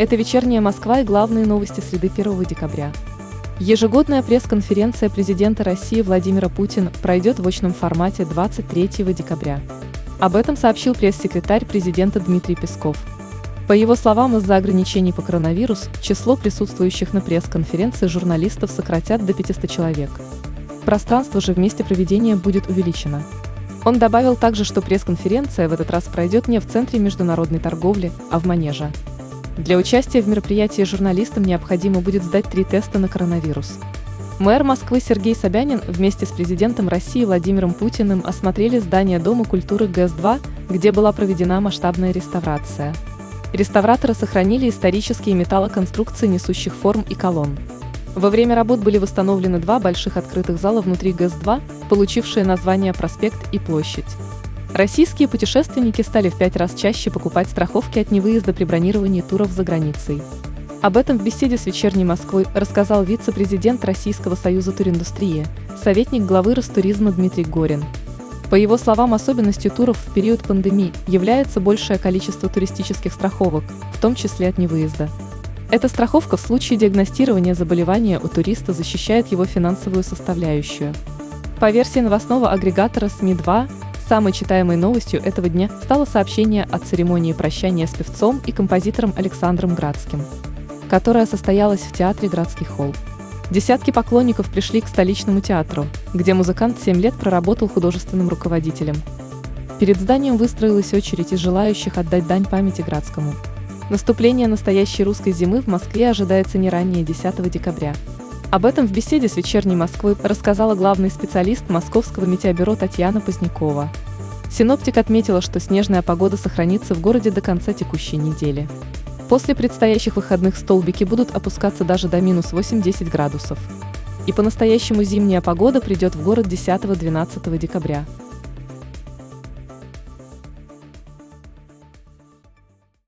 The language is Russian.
Это вечерняя Москва и главные новости среды 1 декабря. Ежегодная пресс-конференция президента России Владимира Путина пройдет в очном формате 23 декабря. Об этом сообщил пресс-секретарь президента Дмитрий Песков. По его словам, из-за ограничений по коронавирусу число присутствующих на пресс-конференции журналистов сократят до 500 человек. Пространство же в месте проведения будет увеличено. Он добавил также, что пресс-конференция в этот раз пройдет не в Центре международной торговли, а в Манеже. Для участия в мероприятии журналистам необходимо будет сдать три теста на коронавирус. Мэр Москвы Сергей Собянин вместе с президентом России Владимиром Путиным осмотрели здание Дома культуры ГЭС-2, где была проведена масштабная реставрация. Реставраторы сохранили исторические металлоконструкции несущих форм и колонн. Во время работ были восстановлены два больших открытых зала внутри ГЭС-2, получившие название «Проспект» и «Площадь». Российские путешественники стали в пять раз чаще покупать страховки от невыезда при бронировании туров за границей. Об этом в беседе с «Вечерней Москвой» рассказал вице-президент Российского союза туриндустрии, советник главы Ростуризма Дмитрий Горин. По его словам, особенностью туров в период пандемии является большее количество туристических страховок, в том числе от невыезда. Эта страховка в случае диагностирования заболевания у туриста защищает его финансовую составляющую. По версии новостного агрегатора СМИ-2, Самой читаемой новостью этого дня стало сообщение о церемонии прощания с певцом и композитором Александром Градским, которая состоялась в театре «Градский холл». Десятки поклонников пришли к столичному театру, где музыкант 7 лет проработал художественным руководителем. Перед зданием выстроилась очередь из желающих отдать дань памяти Градскому. Наступление настоящей русской зимы в Москве ожидается не ранее 10 декабря. Об этом в беседе с «Вечерней Москвой» рассказала главный специалист Московского метеобюро Татьяна Позднякова. Синоптик отметила, что снежная погода сохранится в городе до конца текущей недели. После предстоящих выходных столбики будут опускаться даже до минус 8-10 градусов. И по-настоящему зимняя погода придет в город 10-12 декабря.